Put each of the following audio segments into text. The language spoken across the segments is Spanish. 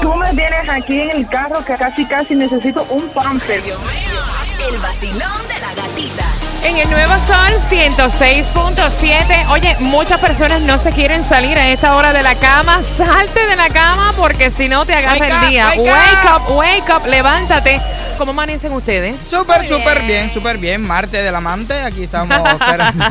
Tú me tienes aquí en el carro que casi casi necesito un pamper. El vacilón de la gatita. En el Nuevo Sol 106.7. Oye, muchas personas no se quieren salir a esta hora de la cama. Salte de la cama porque si no te agarra Wake el up, día. wake Wake up, wake up, levántate. ¿Cómo amanecen ustedes? Súper, súper bien, súper bien. Martes del amante, aquí estamos esperando.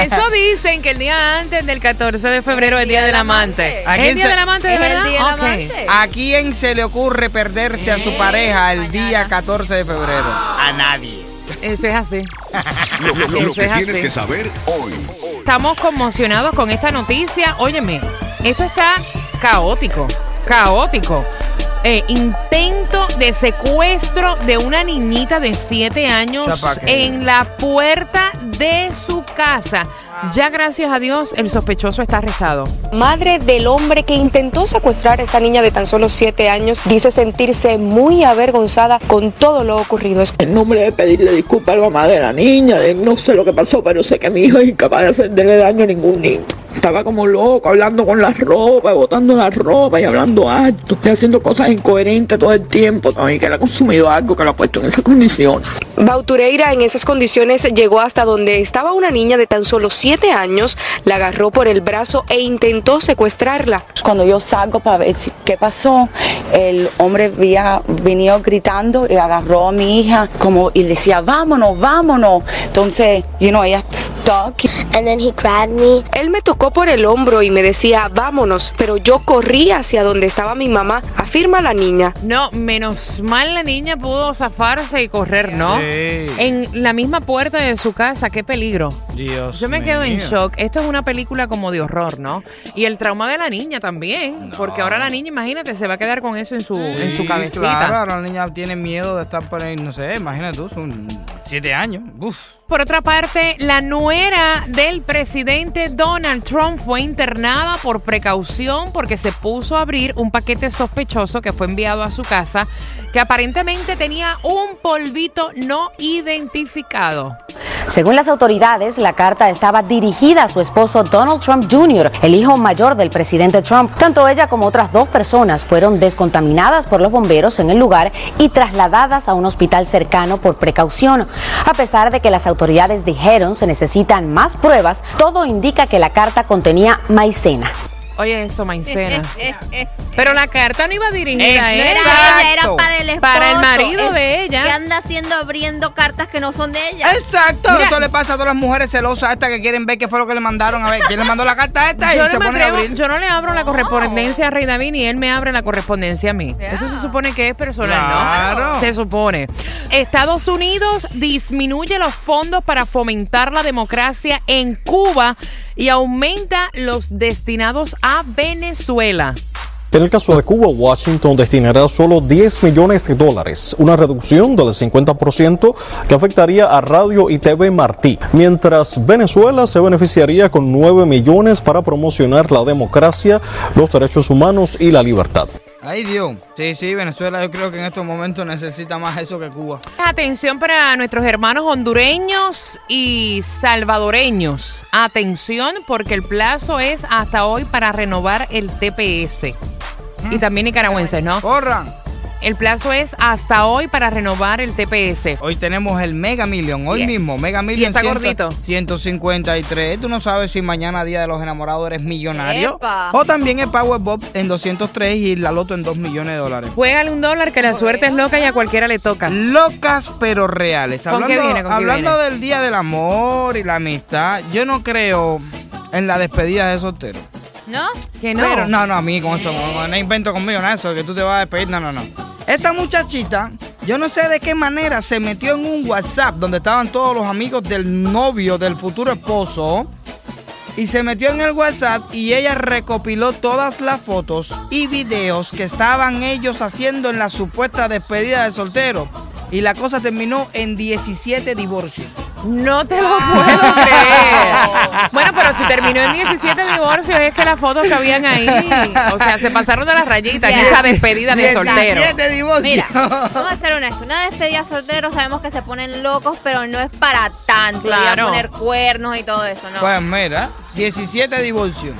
Eso dicen que el día antes del 14 de febrero es el día del amante. Aquí ¿Es el día se- del amante de Es el día del Ok. amante. ¿A quién se le ocurre perderse a su pareja el día 14 de febrero? A nadie. Eso es así. Lo, lo- lo Eso que es tienes así. que saber hoy. Estamos conmocionados con esta noticia. Óyeme, esto está caótico, caótico. Eh, intento de secuestro de una niñita de 7 años en la puerta de su casa. Ya gracias a Dios el sospechoso está arrestado. Madre del hombre que intentó secuestrar a esa niña de tan solo 7 años dice sentirse muy avergonzada con todo lo ocurrido. En nombre de pedirle disculpas a la mamá de la niña, de no sé lo que pasó, pero sé que mi hijo es incapaz de hacerle daño a ningún niño. Estaba como loco, hablando con la ropa, botando la ropa y hablando alto, y haciendo cosas incoherentes todo el tiempo. También que él ha consumido algo que lo ha puesto en esa condición. Bautureira en esas condiciones llegó hasta donde estaba una niña de tan solo 7 años, la agarró por el brazo e intentó secuestrarla. Cuando yo salgo para ver qué pasó, el hombre había venido gritando y agarró a mi hija como y decía, vámonos, vámonos. Entonces, you know, ella. And then he grabbed me. Él me tocó por el hombro y me decía, vámonos, pero yo corrí hacia donde estaba mi mamá, afirma la niña. No, menos mal la niña pudo zafarse y correr, ¿no? Sí. En la misma puerta de su casa, qué peligro. Dios Yo me quedo en mío. shock. Esto es una película como de horror, ¿no? Y el trauma de la niña también. Porque ahora la niña, imagínate, se va a quedar con eso en su, en su Sí, cabecita. Claro, ahora la niña tiene miedo de estar por ahí, no sé, imagínate tú, son años. Por otra parte, la nuera del presidente Donald Trump fue internada por precaución porque se puso a abrir un paquete sospechoso que fue enviado a su casa que aparentemente tenía un polvito no identificado. Según las autoridades, la carta estaba dirigida a su esposo Donald Trump Jr., el hijo mayor del presidente Trump. Tanto ella como otras dos personas fueron descontaminadas por los bomberos en el lugar y trasladadas a un hospital cercano por precaución. A pesar de que las autoridades dijeron se necesitan más pruebas, todo indica que la carta contenía maicena. Oye, eso, maicena. Pero la carta no iba dirigida a. ¿eh? Era ella, era para el esposo. Para el marido Es- de ella. Que anda haciendo abriendo cartas que no son de ella. Exacto, Mira. eso le pasa a todas las mujeres celosas estas que quieren ver qué fue lo que le mandaron. A ver, ¿quién le mandó la carta a esta? Yo y no, se a atrevo- abrir. yo no le abro la correspondencia a Rey David ni él me abre la correspondencia a mí. Eso se supone que es personal, Claro. ¿no? Se supone. Estados Unidos disminuye los fondos para fomentar la democracia en Cuba y aumenta los destinados a Venezuela. En el caso de Cuba, Washington destinará solo 10 millones de dólares, una reducción del 50% que afectaría a Radio y TV Martí, mientras Venezuela se beneficiaría con 9 millones para promocionar la democracia, los derechos humanos y la libertad. Ay, Dios. Sí, sí, Venezuela yo creo que en estos momentos necesita más eso que Cuba. Atención para nuestros hermanos hondureños y salvadoreños. Atención porque el plazo es hasta hoy para renovar el TPS. Y también nicaragüenses, ¿no? Corran. El plazo es hasta hoy para renovar el TPS. Hoy tenemos el Mega Million, hoy Yes. mismo, Mega Y Million. está 100 gordito. 153. Tú no sabes si mañana, Día de los Enamorados, eres millonario. Epa. O también el Powerball en 203 y la Loto en 2 millones de dólares. Juégale un dólar que la suerte es loca y a cualquiera le toca. Locas pero reales. ¿Con hablando qué viene? ¿Con qué hablando viene? del Día del Amor y la amistad, yo no creo en la despedida de soltero. ¿No? Que no. Pero no, no, a mí con eso, no, no invento conmigo nada, eso, que tú te vas a despedir, no, no, no. Esta muchachita, yo no sé de qué manera se metió en un WhatsApp donde estaban todos los amigos del novio, del futuro esposo, y se metió en el WhatsApp y ella recopiló todas las fotos y videos que estaban ellos haciendo en la supuesta despedida de soltero. Y la cosa terminó en 17 divorcios. No te lo puedo creer. Bueno, pero si terminó en 17 divorcios, es que las fotos que habían ahí, o sea, se pasaron de las rayitas en esa despedida de soltero. 17 divorcios. Mira, vamos a ser honestos. Una despedida soltero sabemos que se ponen locos, pero no es para tanto. Claro. poner cuernos y todo eso, ¿no? Pues mira, 17 divorcios.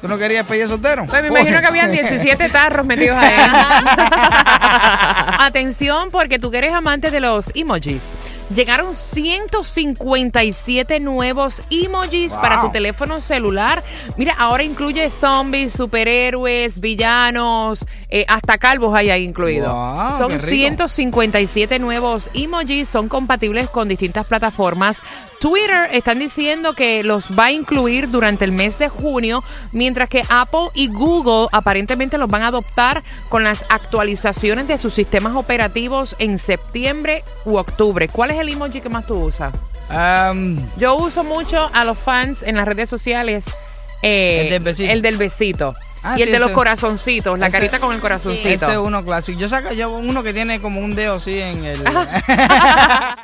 ¿Tú no querías pedir soltero? Pues me imagino que habían 17 tarros metidos ahí. Atención, porque tú que eres amante de los emojis. Llegaron 157 nuevos emojis Wow. para tu teléfono celular. Mira, ahora incluye zombies, superhéroes, villanos, eh, hasta calvos hay ahí incluidos. Wow, Son qué rico. 157 nuevos emojis, son compatibles con distintas plataformas. Twitter están diciendo que los va a incluir durante el mes de junio, mientras que Apple y Google aparentemente los van a adoptar con las actualizaciones de sus sistemas operativos en septiembre u octubre. ¿Cuál es el emoji que más tú usas? Yo uso mucho a los fans en las redes sociales. eh, El del besito. el del besito. Ah, y el sí, de los corazoncitos, la ese- carita con el corazoncito. Ese es uno clásico. Yo saco yo uno que tiene como un dedo así en el.